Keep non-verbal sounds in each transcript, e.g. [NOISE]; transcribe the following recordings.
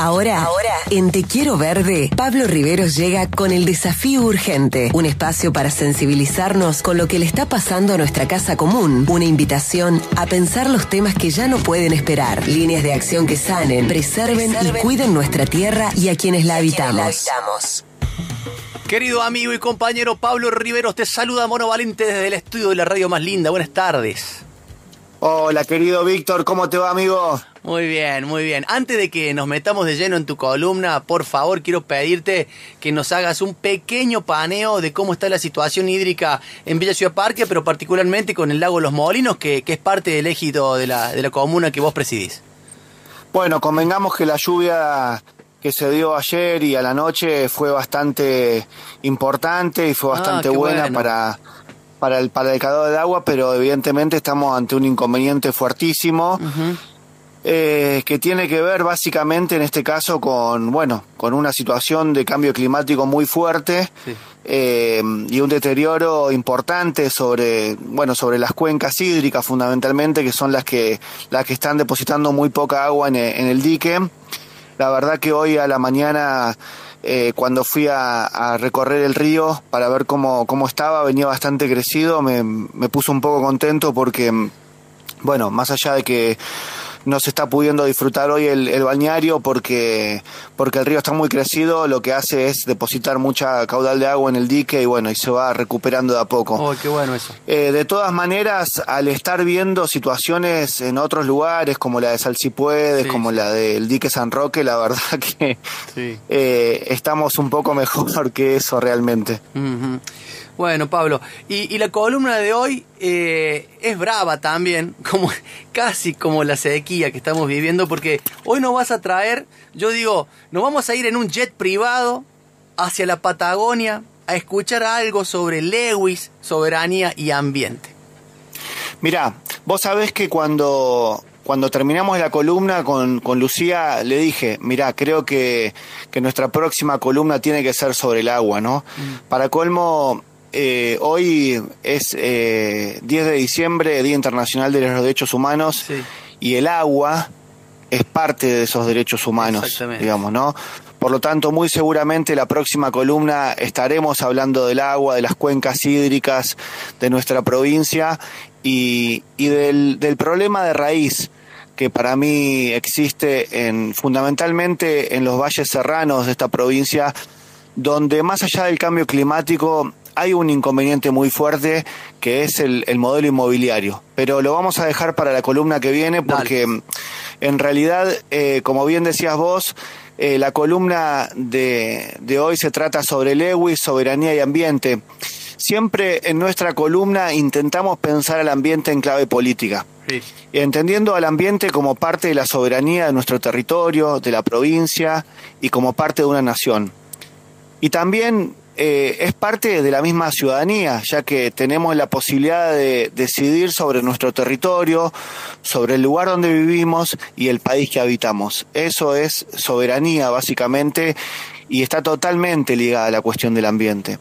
Ahora, ahora, en Te Quiero Verde, Pablo Riveros llega con el desafío urgente, un espacio para sensibilizarnos con lo que le está pasando a nuestra casa común, una invitación a pensar los temas que ya no pueden esperar, líneas de acción que sanen, preserven, y cuiden nuestra tierra y a quienes la habitamos. Querido amigo y compañero Pablo Riveros, te saluda Mono Valente desde el estudio de la radio más linda. Buenas tardes. Hola, querido Víctor, ¿cómo te va, amigo? Muy bien, muy bien. Antes de que nos metamos de lleno en tu columna, por favor, quiero pedirte que nos hagas un pequeño paneo de cómo está la situación hídrica en Villa Ciudad Parque, pero particularmente con el lago Los Molinos, que, es parte del éxito de la, de la comuna que vos presidís. Bueno, convengamos que la lluvia que se dio ayer y a la noche fue bastante importante y fue ah, bastante buena para para el, para el de agua, pero evidentemente estamos ante un inconveniente fuertísimo. Eh, que tiene que ver básicamente en este caso con bueno con una situación de cambio climático muy fuerte eh, y un deterioro importante sobre bueno sobre las cuencas hídricas fundamentalmente que son las que las que están depositando muy poca agua en el dique. La verdad que hoy a la mañana eh, cuando fui a, recorrer el río para ver cómo, cómo estaba, venía bastante crecido, me, me puso un poco contento porque, bueno, más allá de que no se está pudiendo disfrutar hoy el, el, bañario porque, porque el río está muy crecido, lo que hace es depositar mucha caudal de agua en el dique y bueno, y se va recuperando de a poco. Oh, qué bueno eso. Eh, de todas maneras, al estar viendo situaciones en otros lugares, como la de Salsipuedes, como la del dique San Roque, la verdad [LAUGHS] que eh, estamos un poco mejor que eso realmente. Bueno, Pablo, y, la columna de hoy eh, es brava también, [LAUGHS] como casi como la sequía que estamos viviendo, porque hoy nos vas a traer, yo digo, nos vamos a ir en un jet privado hacia la Patagonia a escuchar algo sobre Lewis, soberanía y ambiente. Mirá, vos sabés que cuando, cuando terminamos la columna con, con Lucía, le dije, mirá, creo que, que, nuestra próxima columna tiene que ser sobre el agua, ¿no? Mm. Para colmo, eh, hoy es eh, 10 de diciembre, Día Internacional de los Derechos Humanos, y el agua es parte de esos derechos humanos, digamos, ¿no? Por lo tanto, muy seguramente la próxima columna estaremos hablando del agua, de las cuencas hídricas de nuestra provincia y, y del, del problema de raíz que para mí existe en, fundamentalmente en los valles serranos de esta provincia, donde más allá del cambio climático hay un inconveniente muy fuerte que es el, modelo inmobiliario, pero lo vamos a dejar para la columna que viene porque en realidad, eh, como bien decías vos, eh, la columna de, de hoy se trata sobre Lewis, soberanía y ambiente. Siempre en nuestra columna intentamos pensar al ambiente en clave política. Entendiendo al ambiente como parte de la soberanía de nuestro territorio, de la provincia y como parte de una nación. Y también eh, es parte de la misma ciudadanía, ya que tenemos la posibilidad de decidir sobre nuestro territorio, sobre el lugar donde vivimos y el país que habitamos. Eso es soberanía, básicamente, y está totalmente ligada a la cuestión del ambiente.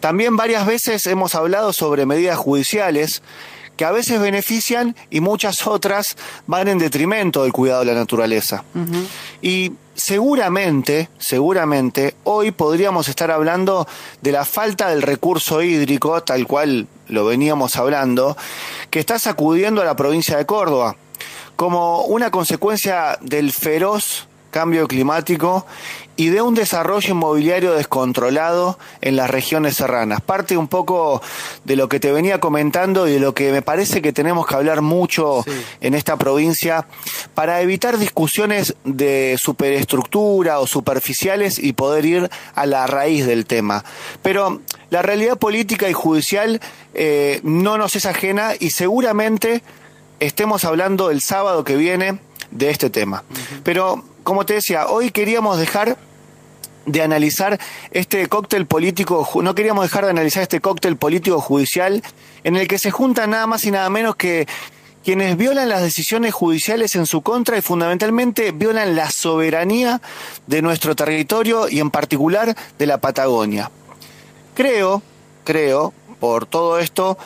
También varias veces hemos hablado sobre medidas judiciales que a veces benefician y muchas otras van en detrimento del cuidado de la naturaleza. Y seguramente, seguramente, hoy podríamos estar hablando de la falta del recurso hídrico, tal cual lo veníamos hablando, que está sacudiendo a la provincia de Córdoba, como una consecuencia del feroz cambio climático y de un desarrollo inmobiliario descontrolado en las regiones serranas. Parte un poco de lo que te venía comentando y de lo que me parece que tenemos que hablar mucho en esta provincia para evitar discusiones de superestructura o superficiales y poder ir a la raíz del tema. Pero la realidad política y judicial eh, no nos es ajena y seguramente estemos hablando el sábado que viene de este tema. Pero como te decía, hoy queríamos dejar de analizar este cóctel político, no queríamos dejar de analizar este cóctel político judicial en el que se juntan nada más y nada menos que quienes violan las decisiones judiciales en su contra y fundamentalmente violan la soberanía de nuestro territorio y en particular de la Patagonia. Creo, creo, por todo esto,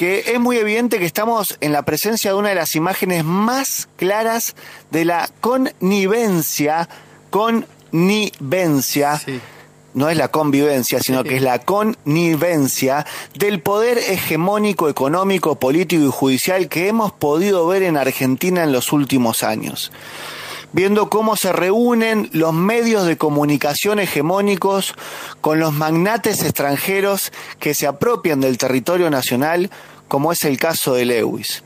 que es muy evidente que estamos en la presencia de una de las imágenes más claras de la connivencia connivencia. no es la convivencia, sino que es la connivencia del poder hegemónico económico, político y judicial que hemos podido ver en Argentina en los últimos años. Viendo cómo se reúnen los medios de comunicación hegemónicos con los magnates extranjeros que se apropian del territorio nacional, como es el caso de Lewis.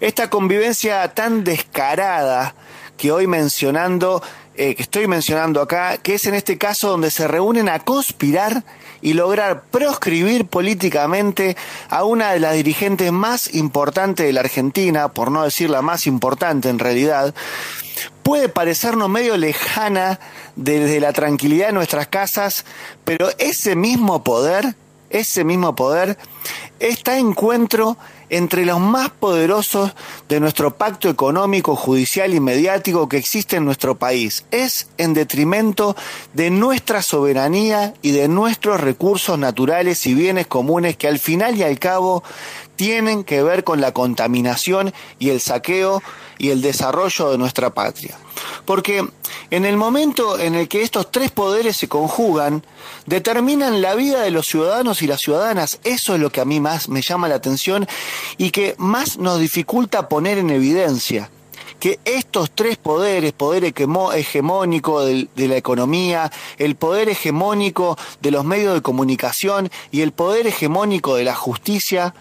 Esta convivencia tan descarada que hoy mencionando, eh, que estoy mencionando acá, que es en este caso donde se reúnen a conspirar y lograr proscribir políticamente a una de las dirigentes más importantes de la Argentina, por no decir la más importante en realidad, puede parecernos medio lejana desde la tranquilidad de nuestras casas, pero ese mismo poder, ese mismo poder, está encuentro entre los más poderosos de nuestro pacto económico, judicial y mediático que existe en nuestro país. Es en detrimento de nuestra soberanía y de nuestros recursos naturales y bienes comunes que al final y al cabo tienen que ver con la contaminación y el saqueo y el desarrollo de nuestra patria. Porque en el momento en el que estos tres poderes se conjugan, determinan la vida de los ciudadanos y las ciudadanas. Eso es lo que a mí más me llama la atención y que más nos dificulta poner en evidencia que estos tres poderes, poder hegemónico de, la economía, el poder hegemónico de los medios de comunicación y el poder hegemónico de la justicia,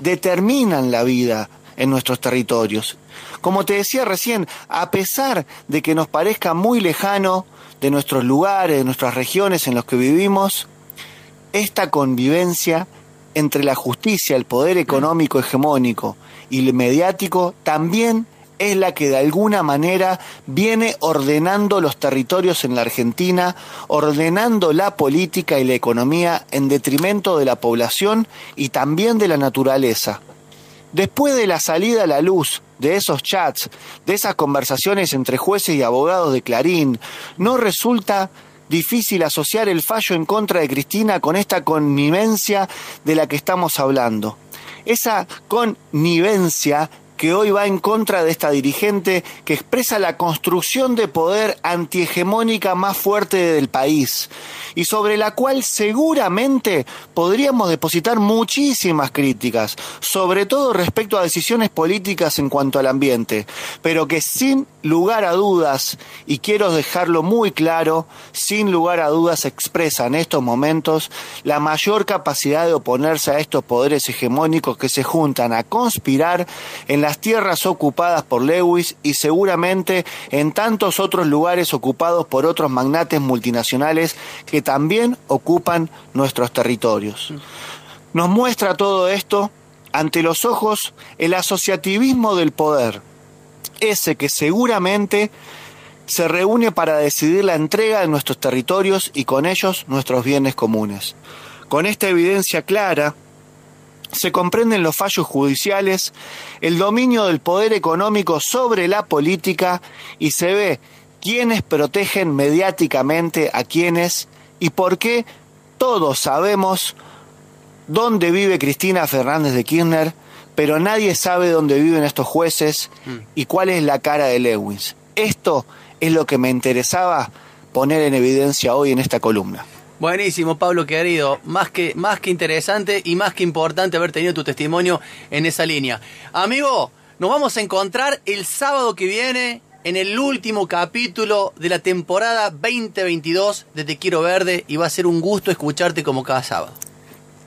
determinan la vida en nuestros territorios. Como te decía recién, a pesar de que nos parezca muy lejano de nuestros lugares, de nuestras regiones en los que vivimos, esta convivencia entre la justicia, el poder económico hegemónico y el mediático también es la que de alguna manera viene ordenando los territorios en la Argentina, ordenando la política y la economía en detrimento de la población y también de la naturaleza. Después de la salida a la luz de esos chats, de esas conversaciones entre jueces y abogados de Clarín, no resulta difícil asociar el fallo en contra de Cristina con esta connivencia de la que estamos hablando. Esa connivencia que hoy va en contra de esta dirigente que expresa la construcción de poder antihegemónica más fuerte del país y sobre la cual seguramente podríamos depositar muchísimas críticas, sobre todo respecto a decisiones políticas en cuanto al ambiente, pero que sin lugar a dudas, y quiero dejarlo muy claro, sin lugar a dudas expresa en estos momentos la mayor capacidad de oponerse a estos poderes hegemónicos que se juntan a conspirar en las tierras ocupadas por Lewis y seguramente en tantos otros lugares ocupados por otros magnates multinacionales que también ocupan nuestros territorios. Nos muestra todo esto ante los ojos el asociativismo del poder, ese que seguramente se reúne para decidir la entrega de nuestros territorios y con ellos nuestros bienes comunes. Con esta evidencia clara, se comprenden los fallos judiciales, el dominio del poder económico sobre la política y se ve quiénes protegen mediáticamente a quienes y por qué todos sabemos dónde vive Cristina Fernández de Kirchner, pero nadie sabe dónde viven estos jueces y cuál es la cara de Lewis. Esto es lo que me interesaba poner en evidencia hoy en esta columna. Buenísimo, Pablo querido. Más que, más que interesante y más que importante haber tenido tu testimonio en esa línea. Amigo, nos vamos a encontrar el sábado que viene en el último capítulo de la temporada 2022 de Te Quiero Verde y va a ser un gusto escucharte como cada sábado.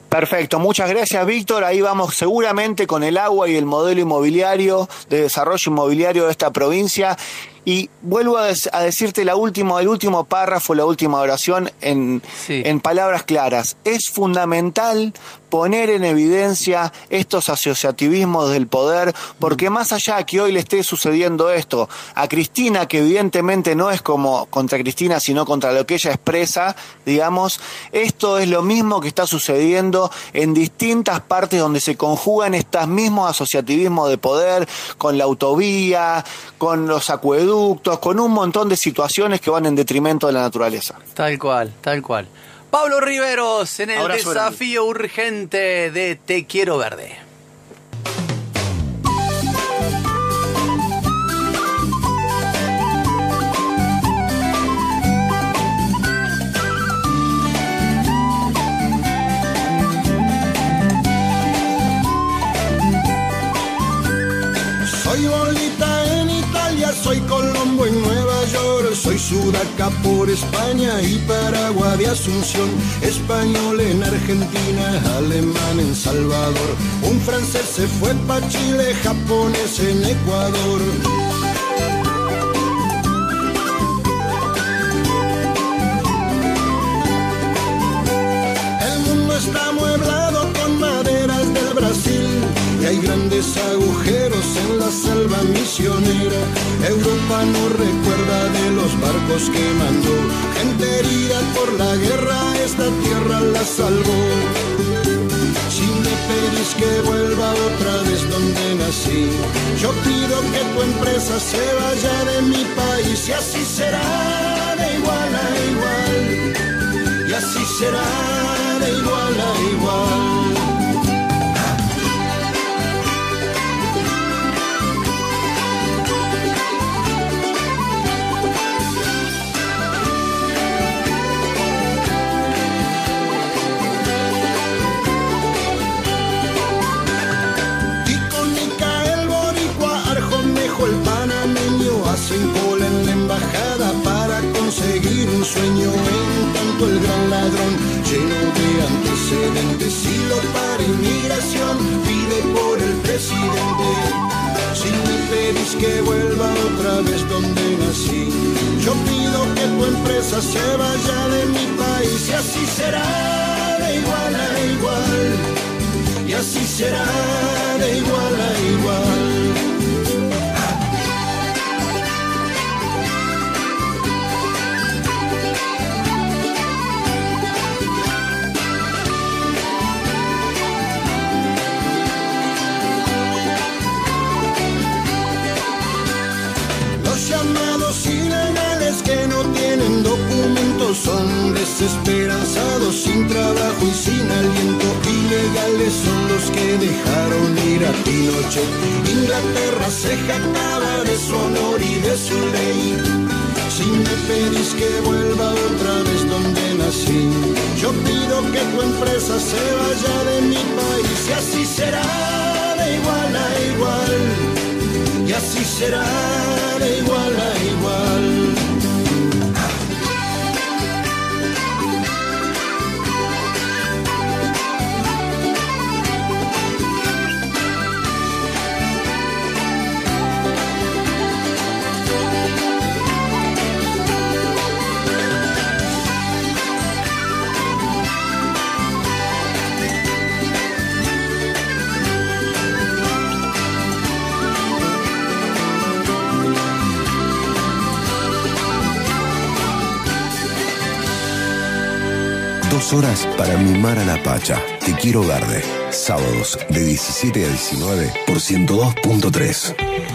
Perfecto, muchas gracias Víctor. Ahí vamos seguramente con el agua y el modelo inmobiliario de desarrollo inmobiliario de esta provincia y vuelvo a, decirte la última, el último párrafo, la última oración en, en palabras claras. Es fundamental poner en evidencia estos asociativismos del poder, porque más allá que hoy le esté sucediendo esto a Cristina, que evidentemente no es como contra Cristina, sino contra lo que ella expresa, digamos, esto es lo mismo que está sucediendo en distintas partes donde se conjugan estos mismos asociativismos de poder, con la autovía, con los acueductos, con un montón de situaciones que van en detrimento de la naturaleza. Tal cual, tal cual. Pablo Riveros en el desafío urgente de Te Quiero Verde. Soy bolita sudaca por España y Paraguay de Asunción, español en Argentina, alemán en Salvador. Un francés se fue pa' Chile, japonés en Ecuador. El mundo está mueblado con maderas del Brasil hay grandes agujeros en la selva misionera. Europa no recuerda de los barcos que mandó, gente herida por la guerra, esta tierra la salvó. Si me pedís que vuelva otra vez donde nací, yo pido que tu empresa se vaya de mi país y así será de igual a igual. Y así será El panameño hacen cola en la embajada para conseguir un sueño. En tanto el gran ladrón, lleno de antecedentes, y lo para inmigración, pide por el presidente. Si me pedís que vuelva otra vez donde nací, yo pido que tu empresa se vaya de mi país y así será de igual a igual y así será de igual. Que dejaron ir a Pinochet. Inglaterra se jactaba de su honor y de su ley. Si me pedís que vuelva otra vez donde nací, yo pido que tu empresa se vaya de mi país y así será de igual a igual y así será de Horas para mimar a la Pacha. Te quiero verde. Sábados de 17 a 19 por 102.3.